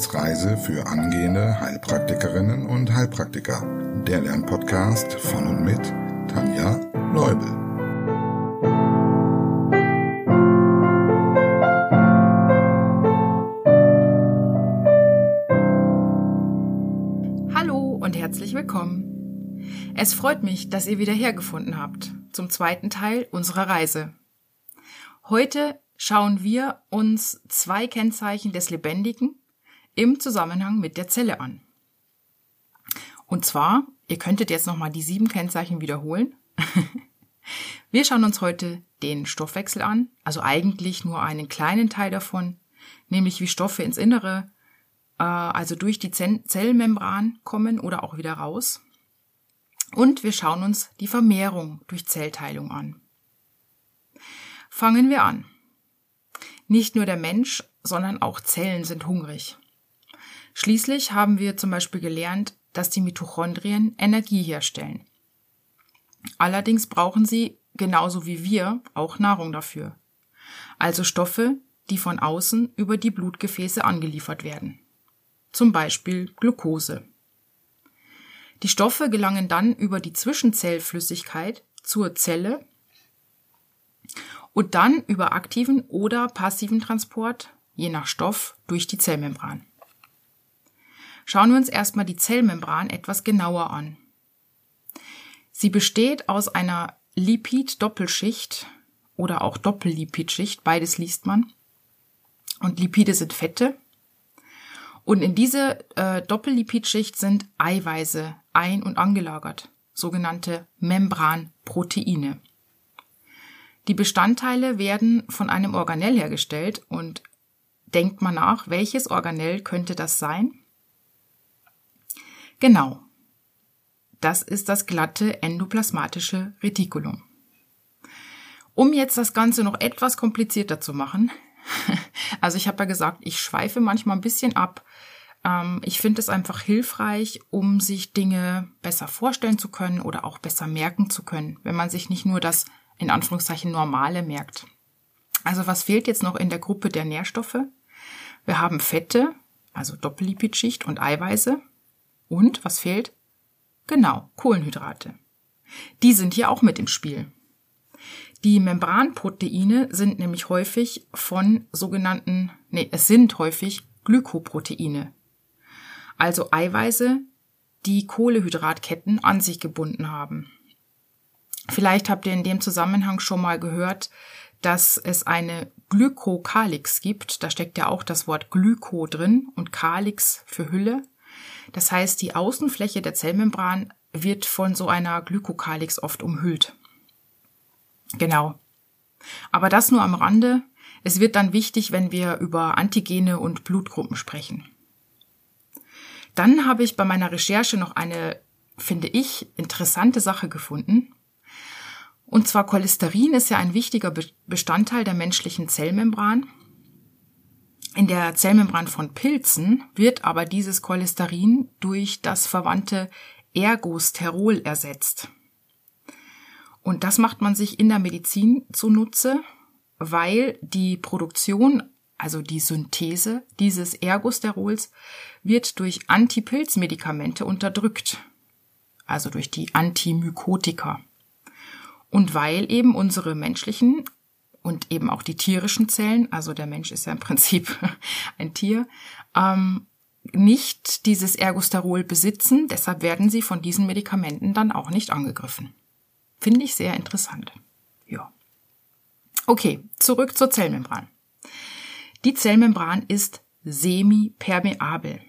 Wissensreise für angehende Heilpraktikerinnen und Heilpraktiker. Der Lernpodcast von und mit Tanja Leubel. Hallo und herzlich willkommen. Es freut mich, dass ihr wieder hergefunden habt zum zweiten Teil unserer Reise. Heute schauen wir uns zwei Kennzeichen des Lebendigen im Zusammenhang mit der Zelle an. Und zwar, ihr könntet jetzt nochmal die sieben Kennzeichen wiederholen. wir schauen uns heute den Stoffwechsel an, also eigentlich nur einen kleinen Teil davon, nämlich wie Stoffe ins Innere, äh, also durch die Zellmembran kommen oder auch wieder raus. Und wir schauen uns die Vermehrung durch Zellteilung an. Fangen wir an. Nicht nur der Mensch, sondern auch Zellen sind hungrig. Schließlich haben wir zum Beispiel gelernt, dass die Mitochondrien Energie herstellen. Allerdings brauchen sie, genauso wie wir, auch Nahrung dafür. Also Stoffe, die von außen über die Blutgefäße angeliefert werden. Zum Beispiel Glucose. Die Stoffe gelangen dann über die Zwischenzellflüssigkeit zur Zelle und dann über aktiven oder passiven Transport, je nach Stoff, durch die Zellmembran. Schauen wir uns erstmal die Zellmembran etwas genauer an. Sie besteht aus einer Lipid-Doppelschicht oder auch Doppellipidschicht, beides liest man. Und Lipide sind Fette. Und in diese äh, Doppellipidschicht sind Eiweiße ein- und angelagert, sogenannte Membranproteine. Die Bestandteile werden von einem Organell hergestellt und denkt man nach, welches Organell könnte das sein? Genau. Das ist das glatte endoplasmatische Retikulum. Um jetzt das Ganze noch etwas komplizierter zu machen, also ich habe ja gesagt, ich schweife manchmal ein bisschen ab. Ähm, ich finde es einfach hilfreich, um sich Dinge besser vorstellen zu können oder auch besser merken zu können, wenn man sich nicht nur das in Anführungszeichen normale merkt. Also was fehlt jetzt noch in der Gruppe der Nährstoffe? Wir haben Fette, also Doppellipidschicht und Eiweiße. Und was fehlt? Genau, Kohlenhydrate. Die sind hier auch mit im Spiel. Die Membranproteine sind nämlich häufig von sogenannten, nee, es sind häufig Glykoproteine. Also Eiweiße, die Kohlehydratketten an sich gebunden haben. Vielleicht habt ihr in dem Zusammenhang schon mal gehört, dass es eine Glykokalix gibt. Da steckt ja auch das Wort Glyko drin und Kalix für Hülle. Das heißt, die Außenfläche der Zellmembran wird von so einer Glykokalix oft umhüllt. Genau. Aber das nur am Rande. Es wird dann wichtig, wenn wir über Antigene und Blutgruppen sprechen. Dann habe ich bei meiner Recherche noch eine, finde ich, interessante Sache gefunden. Und zwar Cholesterin ist ja ein wichtiger Bestandteil der menschlichen Zellmembran. In der Zellmembran von Pilzen wird aber dieses Cholesterin durch das verwandte Ergosterol ersetzt. Und das macht man sich in der Medizin zunutze, weil die Produktion, also die Synthese dieses Ergosterols, wird durch Antipilzmedikamente unterdrückt, also durch die Antimykotika. Und weil eben unsere menschlichen und eben auch die tierischen Zellen, also der Mensch ist ja im Prinzip ein Tier, ähm, nicht dieses Ergosterol besitzen, deshalb werden sie von diesen Medikamenten dann auch nicht angegriffen. Finde ich sehr interessant. Ja. Okay, zurück zur Zellmembran. Die Zellmembran ist semipermeabel.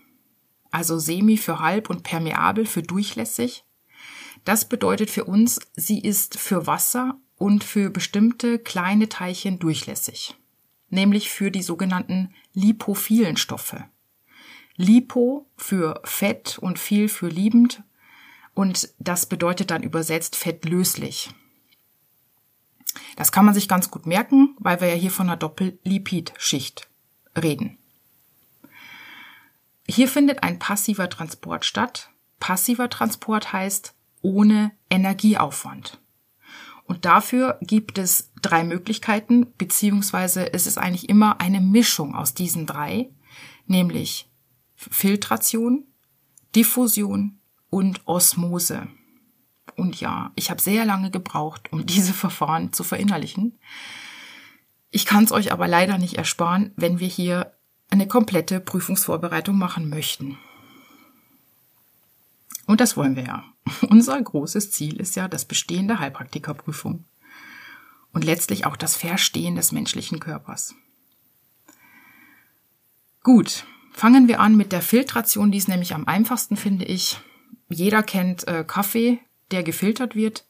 Also semi für halb und permeabel für durchlässig. Das bedeutet für uns, sie ist für Wasser und für bestimmte kleine Teilchen durchlässig, nämlich für die sogenannten lipophilen Stoffe. Lipo für Fett und viel für liebend und das bedeutet dann übersetzt fettlöslich. Das kann man sich ganz gut merken, weil wir ja hier von einer Doppellipidschicht reden. Hier findet ein passiver Transport statt. Passiver Transport heißt, ohne Energieaufwand. Und dafür gibt es drei Möglichkeiten, beziehungsweise es ist eigentlich immer eine Mischung aus diesen drei, nämlich Filtration, Diffusion und Osmose. Und ja, ich habe sehr lange gebraucht, um diese Verfahren zu verinnerlichen. Ich kann es euch aber leider nicht ersparen, wenn wir hier eine komplette Prüfungsvorbereitung machen möchten. Und das wollen wir ja. Unser großes Ziel ist ja das Bestehen der Heilpraktikerprüfung und letztlich auch das Verstehen des menschlichen Körpers. Gut, fangen wir an mit der Filtration, die ist nämlich am einfachsten, finde ich. Jeder kennt äh, Kaffee, der gefiltert wird.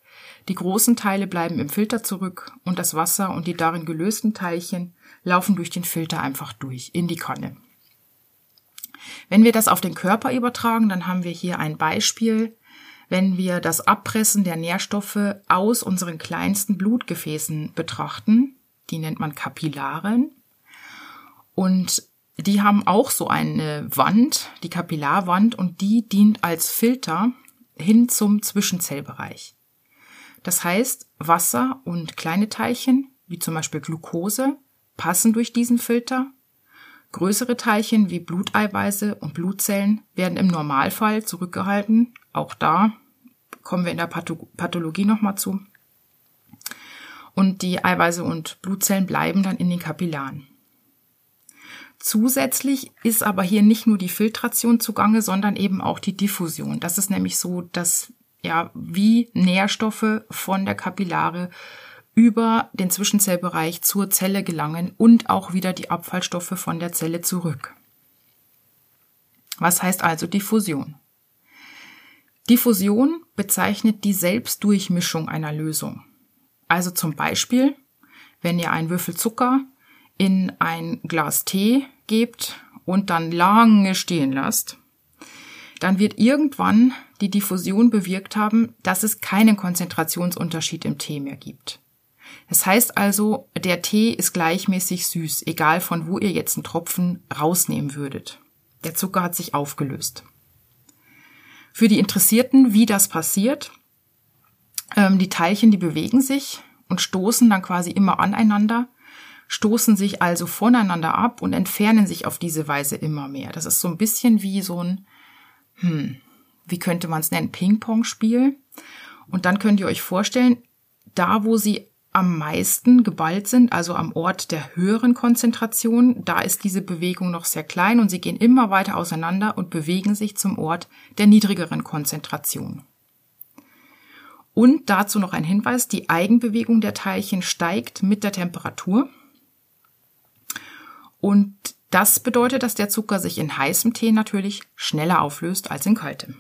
Die großen Teile bleiben im Filter zurück und das Wasser und die darin gelösten Teilchen laufen durch den Filter einfach durch in die Kanne. Wenn wir das auf den Körper übertragen, dann haben wir hier ein Beispiel, wenn wir das Abpressen der Nährstoffe aus unseren kleinsten Blutgefäßen betrachten. Die nennt man Kapillaren. Und die haben auch so eine Wand, die Kapillarwand, und die dient als Filter hin zum Zwischenzellbereich. Das heißt, Wasser und kleine Teilchen, wie zum Beispiel Glucose, passen durch diesen Filter. Größere Teilchen wie Bluteiweiße und Blutzellen werden im Normalfall zurückgehalten. Auch da kommen wir in der Pathologie nochmal zu. Und die Eiweiße und Blutzellen bleiben dann in den Kapillaren. Zusätzlich ist aber hier nicht nur die Filtration zugange, sondern eben auch die Diffusion. Das ist nämlich so, dass ja wie Nährstoffe von der Kapillare über den Zwischenzellbereich zur Zelle gelangen und auch wieder die Abfallstoffe von der Zelle zurück. Was heißt also Diffusion? Diffusion bezeichnet die Selbstdurchmischung einer Lösung. Also zum Beispiel, wenn ihr einen Würfel Zucker in ein Glas Tee gebt und dann lange stehen lasst, dann wird irgendwann die Diffusion bewirkt haben, dass es keinen Konzentrationsunterschied im Tee mehr gibt. Das heißt also, der Tee ist gleichmäßig süß, egal von wo ihr jetzt einen Tropfen rausnehmen würdet. Der Zucker hat sich aufgelöst. Für die Interessierten, wie das passiert, ähm, die Teilchen, die bewegen sich und stoßen dann quasi immer aneinander stoßen sich also voneinander ab und entfernen sich auf diese Weise immer mehr. Das ist so ein bisschen wie so ein, hm, wie könnte man es nennen, Ping-Pong-Spiel. Und dann könnt ihr euch vorstellen, da wo sie am meisten geballt sind, also am Ort der höheren Konzentration, da ist diese Bewegung noch sehr klein und sie gehen immer weiter auseinander und bewegen sich zum Ort der niedrigeren Konzentration. Und dazu noch ein Hinweis, die Eigenbewegung der Teilchen steigt mit der Temperatur. Und das bedeutet, dass der Zucker sich in heißem Tee natürlich schneller auflöst als in kaltem.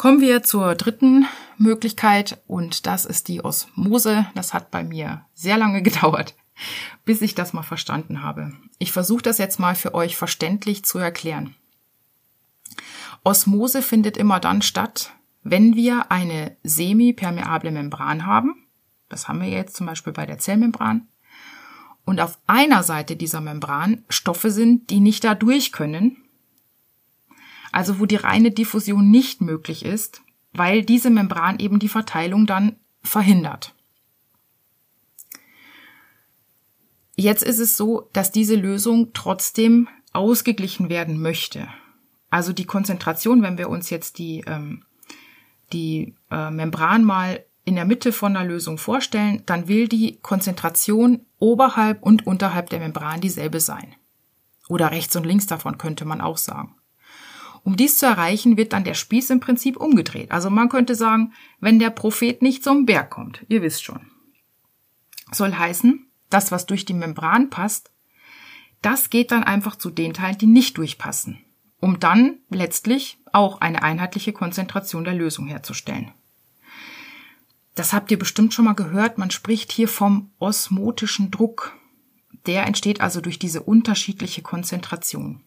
Kommen wir zur dritten Möglichkeit und das ist die Osmose. Das hat bei mir sehr lange gedauert, bis ich das mal verstanden habe. Ich versuche das jetzt mal für euch verständlich zu erklären. Osmose findet immer dann statt, wenn wir eine semipermeable Membran haben. Das haben wir jetzt zum Beispiel bei der Zellmembran und auf einer Seite dieser Membran Stoffe sind, die nicht da durch können, also wo die reine Diffusion nicht möglich ist, weil diese Membran eben die Verteilung dann verhindert. Jetzt ist es so, dass diese Lösung trotzdem ausgeglichen werden möchte. Also die Konzentration, wenn wir uns jetzt die, ähm, die äh, Membran mal in der Mitte von der Lösung vorstellen, dann will die Konzentration oberhalb und unterhalb der Membran dieselbe sein. Oder rechts und links davon könnte man auch sagen. Um dies zu erreichen, wird dann der Spieß im Prinzip umgedreht. Also man könnte sagen, wenn der Prophet nicht zum Berg kommt, ihr wisst schon. Soll heißen, das, was durch die Membran passt, das geht dann einfach zu den Teilen, die nicht durchpassen, um dann letztlich auch eine einheitliche Konzentration der Lösung herzustellen. Das habt ihr bestimmt schon mal gehört. Man spricht hier vom osmotischen Druck. Der entsteht also durch diese unterschiedliche Konzentration.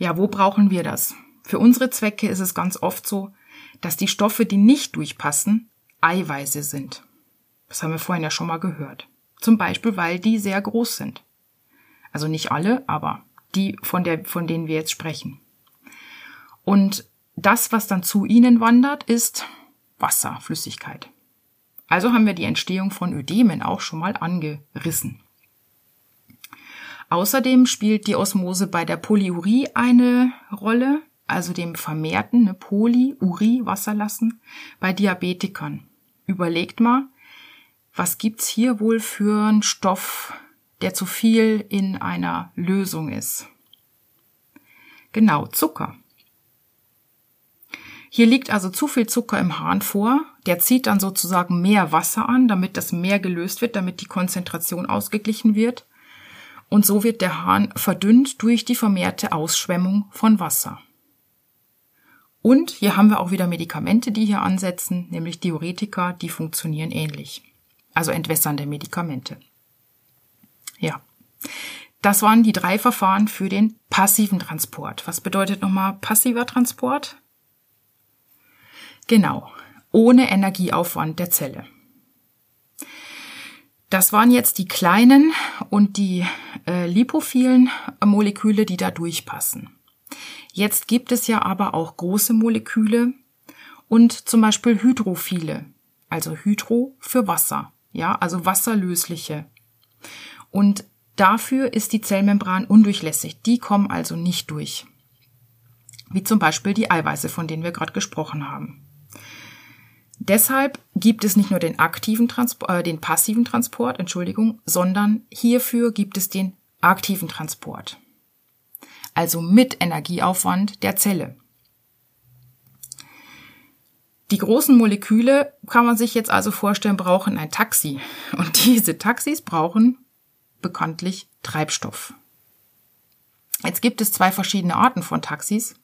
Ja, wo brauchen wir das? Für unsere Zwecke ist es ganz oft so, dass die Stoffe, die nicht durchpassen, Eiweiße sind. Das haben wir vorhin ja schon mal gehört. Zum Beispiel, weil die sehr groß sind. Also nicht alle, aber die, von, der, von denen wir jetzt sprechen. Und das, was dann zu ihnen wandert, ist Wasser, Flüssigkeit. Also haben wir die Entstehung von Ödemen auch schon mal angerissen. Außerdem spielt die Osmose bei der Polyurie eine Rolle, also dem vermehrten ne, Polyurie Wasser lassen bei Diabetikern. Überlegt mal, was gibt's hier wohl für einen Stoff, der zu viel in einer Lösung ist? Genau, Zucker. Hier liegt also zu viel Zucker im Hahn vor. Der zieht dann sozusagen mehr Wasser an, damit das mehr gelöst wird, damit die Konzentration ausgeglichen wird. Und so wird der Hahn verdünnt durch die vermehrte Ausschwemmung von Wasser. Und hier haben wir auch wieder Medikamente, die hier ansetzen, nämlich Diuretika, die funktionieren ähnlich. Also entwässernde Medikamente. Ja. Das waren die drei Verfahren für den passiven Transport. Was bedeutet nochmal passiver Transport? Genau, ohne Energieaufwand der Zelle. Das waren jetzt die kleinen und die äh, lipophilen Moleküle, die da durchpassen. Jetzt gibt es ja aber auch große Moleküle und zum Beispiel hydrophile, also Hydro für Wasser, ja, also wasserlösliche. Und dafür ist die Zellmembran undurchlässig. Die kommen also nicht durch. Wie zum Beispiel die Eiweiße, von denen wir gerade gesprochen haben. Deshalb gibt es nicht nur den aktiven Transport, äh, den passiven Transport, Entschuldigung, sondern hierfür gibt es den aktiven Transport. Also mit Energieaufwand der Zelle. Die großen Moleküle kann man sich jetzt also vorstellen, brauchen ein Taxi. Und diese Taxis brauchen bekanntlich Treibstoff. Jetzt gibt es zwei verschiedene Arten von Taxis.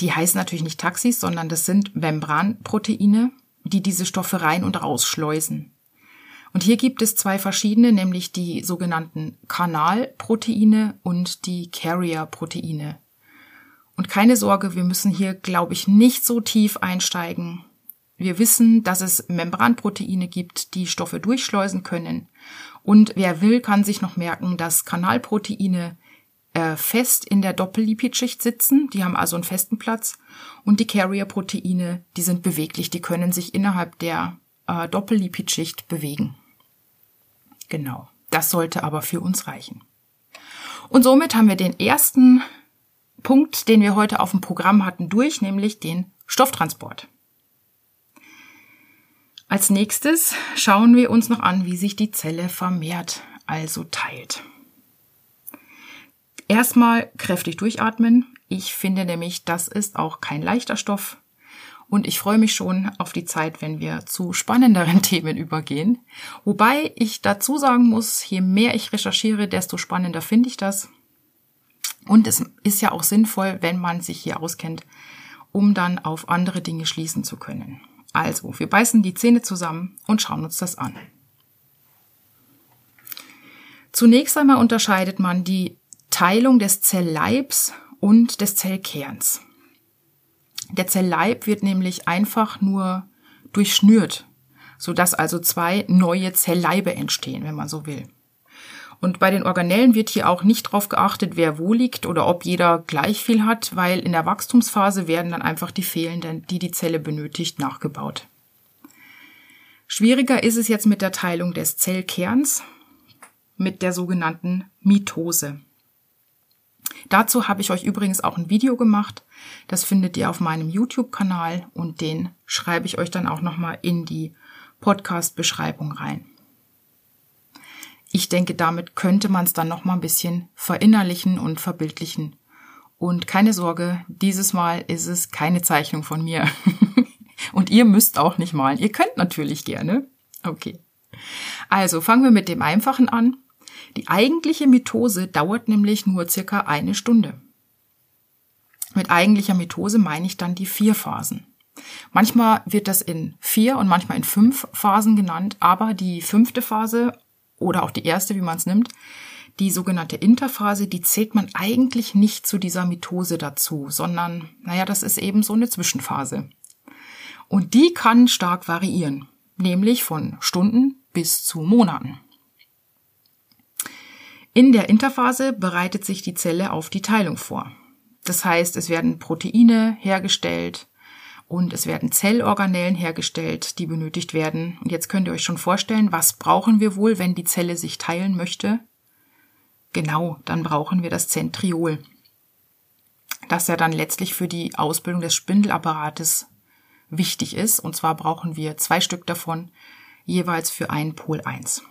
Die heißen natürlich nicht Taxis, sondern das sind Membranproteine, die diese Stoffe rein und rausschleusen. Und hier gibt es zwei verschiedene, nämlich die sogenannten Kanalproteine und die Carrier-Proteine. Und keine Sorge, wir müssen hier, glaube ich, nicht so tief einsteigen. Wir wissen, dass es Membranproteine gibt, die Stoffe durchschleusen können. Und wer will, kann sich noch merken, dass Kanalproteine äh, fest in der Doppellipidschicht sitzen. Die haben also einen festen Platz. Und die Carrier-Proteine, die sind beweglich. Die können sich innerhalb der äh, Doppellipidschicht bewegen. Genau. Das sollte aber für uns reichen. Und somit haben wir den ersten Punkt, den wir heute auf dem Programm hatten, durch, nämlich den Stofftransport. Als nächstes schauen wir uns noch an, wie sich die Zelle vermehrt, also teilt. Erstmal kräftig durchatmen. Ich finde nämlich, das ist auch kein leichter Stoff. Und ich freue mich schon auf die Zeit, wenn wir zu spannenderen Themen übergehen. Wobei ich dazu sagen muss, je mehr ich recherchiere, desto spannender finde ich das. Und es ist ja auch sinnvoll, wenn man sich hier auskennt, um dann auf andere Dinge schließen zu können. Also, wir beißen die Zähne zusammen und schauen uns das an. Zunächst einmal unterscheidet man die Teilung des Zellleibs und des Zellkerns. Der Zellleib wird nämlich einfach nur durchschnürt, sodass also zwei neue Zellleibe entstehen, wenn man so will. Und bei den Organellen wird hier auch nicht darauf geachtet, wer wo liegt oder ob jeder gleich viel hat, weil in der Wachstumsphase werden dann einfach die fehlenden, die die Zelle benötigt, nachgebaut. Schwieriger ist es jetzt mit der Teilung des Zellkerns, mit der sogenannten Mitose. Dazu habe ich euch übrigens auch ein Video gemacht. Das findet ihr auf meinem YouTube-Kanal und den schreibe ich euch dann auch nochmal in die Podcast-Beschreibung rein. Ich denke, damit könnte man es dann nochmal ein bisschen verinnerlichen und verbildlichen. Und keine Sorge, dieses Mal ist es keine Zeichnung von mir. und ihr müsst auch nicht malen. Ihr könnt natürlich gerne. Okay. Also fangen wir mit dem Einfachen an. Die eigentliche Mitose dauert nämlich nur circa eine Stunde. Mit eigentlicher Mitose meine ich dann die vier Phasen. Manchmal wird das in vier und manchmal in fünf Phasen genannt, aber die fünfte Phase oder auch die erste, wie man es nimmt, die sogenannte Interphase, die zählt man eigentlich nicht zu dieser Mitose dazu, sondern, naja, das ist eben so eine Zwischenphase. Und die kann stark variieren, nämlich von Stunden bis zu Monaten. In der Interphase bereitet sich die Zelle auf die Teilung vor. Das heißt, es werden Proteine hergestellt und es werden Zellorganellen hergestellt, die benötigt werden. Und jetzt könnt ihr euch schon vorstellen, was brauchen wir wohl, wenn die Zelle sich teilen möchte? Genau, dann brauchen wir das Zentriol, das ja dann letztlich für die Ausbildung des Spindelapparates wichtig ist. Und zwar brauchen wir zwei Stück davon, jeweils für einen Pol 1.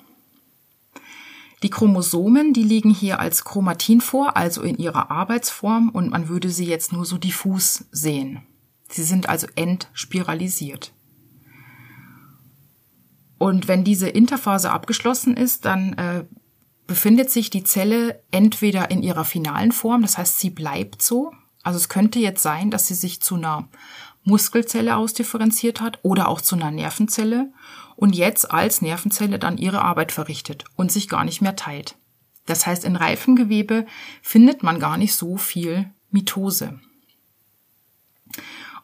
Die Chromosomen, die liegen hier als Chromatin vor, also in ihrer Arbeitsform, und man würde sie jetzt nur so diffus sehen. Sie sind also entspiralisiert. Und wenn diese Interphase abgeschlossen ist, dann äh, befindet sich die Zelle entweder in ihrer finalen Form, das heißt, sie bleibt so. Also es könnte jetzt sein, dass sie sich zu einer Muskelzelle ausdifferenziert hat oder auch zu einer Nervenzelle und jetzt als Nervenzelle dann ihre Arbeit verrichtet und sich gar nicht mehr teilt. Das heißt, in Reifengewebe findet man gar nicht so viel Mitose.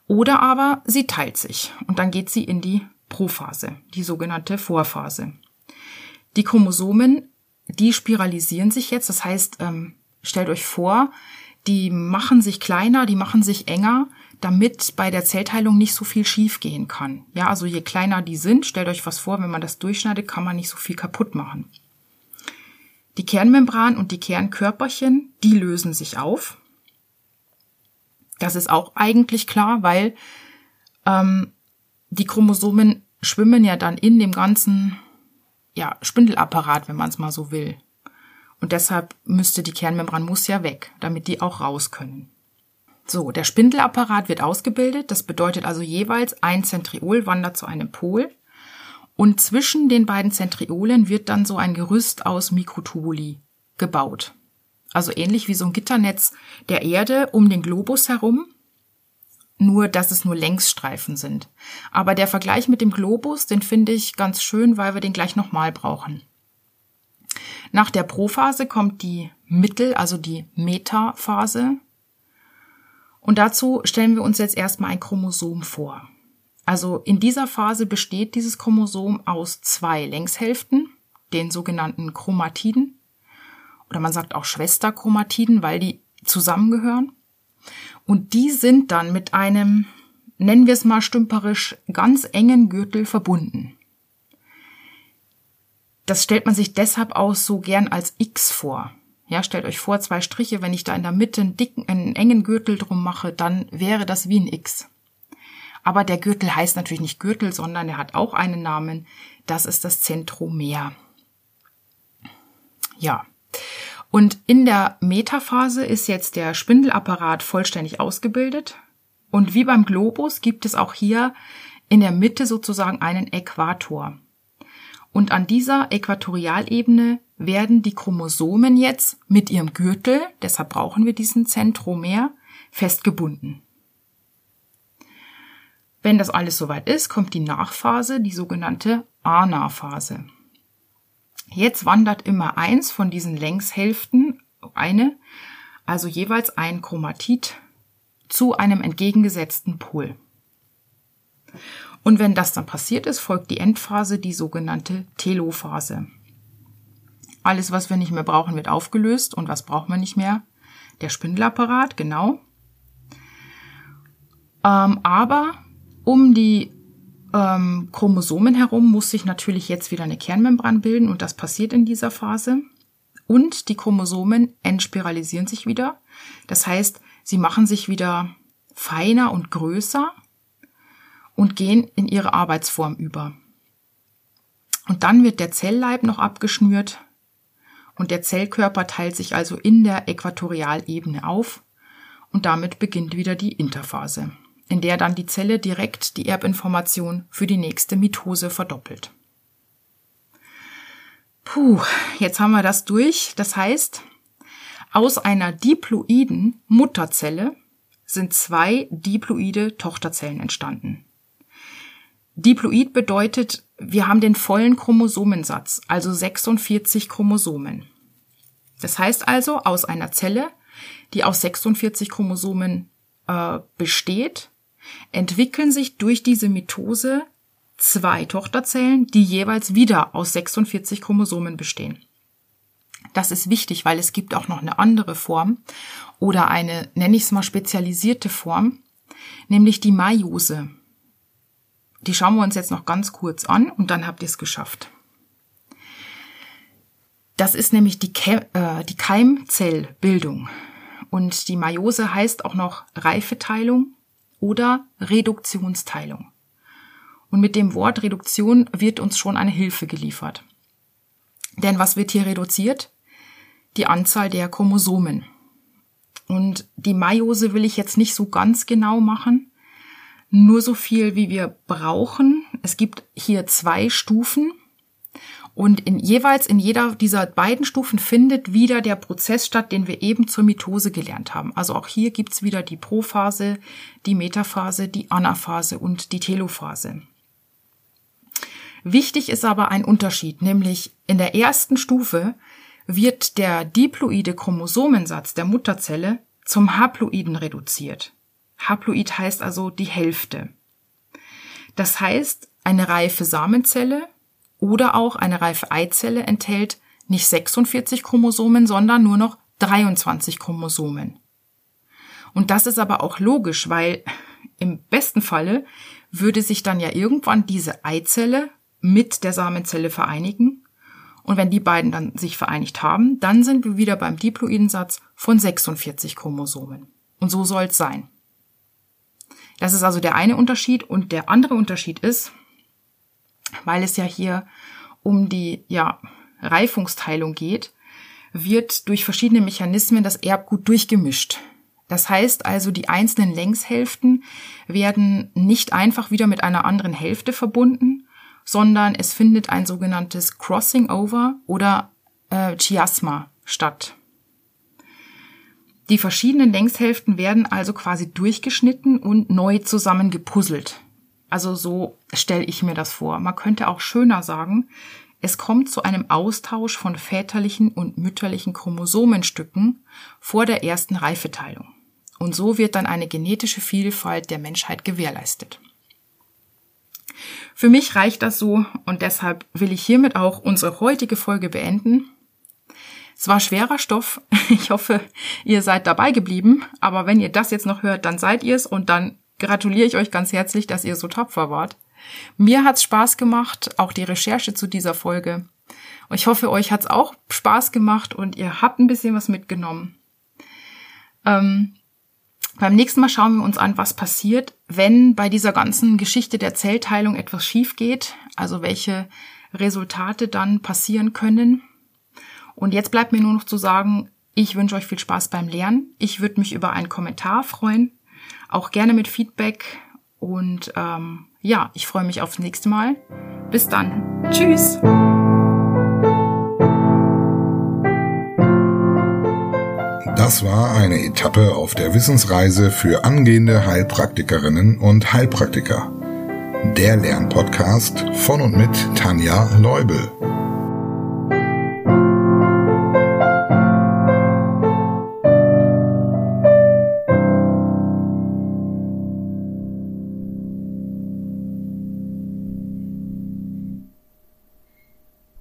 Oder aber sie teilt sich und dann geht sie in die Prophase, die sogenannte Vorphase. Die Chromosomen, die spiralisieren sich jetzt, das heißt, ähm, stellt euch vor, die machen sich kleiner, die machen sich enger, damit bei der Zellteilung nicht so viel schief gehen kann. Ja, also je kleiner die sind, stellt euch was vor, wenn man das durchschneidet, kann man nicht so viel kaputt machen. Die Kernmembran und die Kernkörperchen, die lösen sich auf. Das ist auch eigentlich klar, weil ähm, die Chromosomen schwimmen ja dann in dem ganzen ja, Spindelapparat, wenn man es mal so will. Und deshalb müsste die Kernmembran muss ja weg, damit die auch raus können. So, der Spindelapparat wird ausgebildet. Das bedeutet also jeweils ein Zentriol wandert zu einem Pol. Und zwischen den beiden Zentriolen wird dann so ein Gerüst aus Mikrotubuli gebaut. Also ähnlich wie so ein Gitternetz der Erde um den Globus herum. Nur, dass es nur Längsstreifen sind. Aber der Vergleich mit dem Globus, den finde ich ganz schön, weil wir den gleich nochmal brauchen. Nach der Prophase kommt die Mittel, also die Metaphase. Und dazu stellen wir uns jetzt erstmal ein Chromosom vor. Also in dieser Phase besteht dieses Chromosom aus zwei Längshälften, den sogenannten Chromatiden. Oder man sagt auch Schwesterchromatiden, weil die zusammengehören. Und die sind dann mit einem, nennen wir es mal stümperisch, ganz engen Gürtel verbunden. Das stellt man sich deshalb auch so gern als X vor. Ja, stellt euch vor, zwei Striche, wenn ich da in der Mitte einen dicken, einen engen Gürtel drum mache, dann wäre das wie ein X. Aber der Gürtel heißt natürlich nicht Gürtel, sondern er hat auch einen Namen. Das ist das Zentromer. Ja. Und in der Metaphase ist jetzt der Spindelapparat vollständig ausgebildet. Und wie beim Globus gibt es auch hier in der Mitte sozusagen einen Äquator. Und an dieser Äquatorialebene werden die Chromosomen jetzt mit ihrem Gürtel, deshalb brauchen wir diesen Zentromer, festgebunden. Wenn das alles soweit ist, kommt die Nachphase, die sogenannte Anaphase. Jetzt wandert immer eins von diesen Längshälften, eine, also jeweils ein Chromatid, zu einem entgegengesetzten Pol. Und wenn das dann passiert ist, folgt die Endphase, die sogenannte Telophase. Alles, was wir nicht mehr brauchen, wird aufgelöst. Und was braucht man nicht mehr? Der Spindelapparat, genau. Ähm, aber um die ähm, Chromosomen herum muss sich natürlich jetzt wieder eine Kernmembran bilden und das passiert in dieser Phase. Und die Chromosomen entspiralisieren sich wieder. Das heißt, sie machen sich wieder feiner und größer und gehen in ihre Arbeitsform über. Und dann wird der Zellleib noch abgeschnürt und der Zellkörper teilt sich also in der Äquatorialebene auf und damit beginnt wieder die Interphase, in der dann die Zelle direkt die Erbinformation für die nächste Mitose verdoppelt. Puh, jetzt haben wir das durch. Das heißt, aus einer diploiden Mutterzelle sind zwei diploide Tochterzellen entstanden. Diploid bedeutet, wir haben den vollen Chromosomensatz, also 46 Chromosomen. Das heißt also, aus einer Zelle, die aus 46 Chromosomen äh, besteht, entwickeln sich durch diese Mitose zwei Tochterzellen, die jeweils wieder aus 46 Chromosomen bestehen. Das ist wichtig, weil es gibt auch noch eine andere Form oder eine, nenne ich es mal, spezialisierte Form, nämlich die Meiose. Die schauen wir uns jetzt noch ganz kurz an und dann habt ihr es geschafft. Das ist nämlich die, Ke äh, die Keimzellbildung. Und die Meiose heißt auch noch Reifeteilung oder Reduktionsteilung. Und mit dem Wort Reduktion wird uns schon eine Hilfe geliefert. Denn was wird hier reduziert? Die Anzahl der Chromosomen. Und die Meiose will ich jetzt nicht so ganz genau machen. Nur so viel, wie wir brauchen. Es gibt hier zwei Stufen. Und in, jeweils in jeder dieser beiden Stufen findet wieder der Prozess statt, den wir eben zur Mitose gelernt haben. Also auch hier gibt's wieder die Prophase, die Metaphase, die Anaphase und die Telophase. Wichtig ist aber ein Unterschied, nämlich in der ersten Stufe wird der diploide Chromosomensatz der Mutterzelle zum Haploiden reduziert. Haploid heißt also die Hälfte. Das heißt, eine reife Samenzelle oder auch eine reife Eizelle enthält nicht 46 Chromosomen, sondern nur noch 23 Chromosomen. Und das ist aber auch logisch, weil im besten Falle würde sich dann ja irgendwann diese Eizelle mit der Samenzelle vereinigen. Und wenn die beiden dann sich vereinigt haben, dann sind wir wieder beim Diploidensatz von 46 Chromosomen. Und so soll es sein. Das ist also der eine Unterschied. Und der andere Unterschied ist, weil es ja hier um die ja, Reifungsteilung geht, wird durch verschiedene Mechanismen das Erbgut durchgemischt. Das heißt also, die einzelnen Längshälften werden nicht einfach wieder mit einer anderen Hälfte verbunden, sondern es findet ein sogenanntes Crossing Over oder äh, Chiasma statt. Die verschiedenen Längshälften werden also quasi durchgeschnitten und neu zusammengepuzzelt. Also so stelle ich mir das vor. Man könnte auch schöner sagen, es kommt zu einem Austausch von väterlichen und mütterlichen Chromosomenstücken vor der ersten Reifeteilung. Und so wird dann eine genetische Vielfalt der Menschheit gewährleistet. Für mich reicht das so und deshalb will ich hiermit auch unsere heutige Folge beenden. Es war schwerer Stoff. Ich hoffe, ihr seid dabei geblieben. Aber wenn ihr das jetzt noch hört, dann seid ihr es und dann gratuliere ich euch ganz herzlich, dass ihr so tapfer wart. Mir hat's Spaß gemacht, auch die Recherche zu dieser Folge. Und ich hoffe, euch hat's auch Spaß gemacht und ihr habt ein bisschen was mitgenommen. Ähm, beim nächsten Mal schauen wir uns an, was passiert, wenn bei dieser ganzen Geschichte der Zellteilung etwas schief geht, also welche Resultate dann passieren können. Und jetzt bleibt mir nur noch zu sagen, ich wünsche euch viel Spaß beim Lernen. Ich würde mich über einen Kommentar freuen, auch gerne mit Feedback. Und ähm, ja, ich freue mich aufs nächste Mal. Bis dann. Tschüss. Das war eine Etappe auf der Wissensreise für angehende Heilpraktikerinnen und Heilpraktiker. Der Lernpodcast von und mit Tanja Leubel.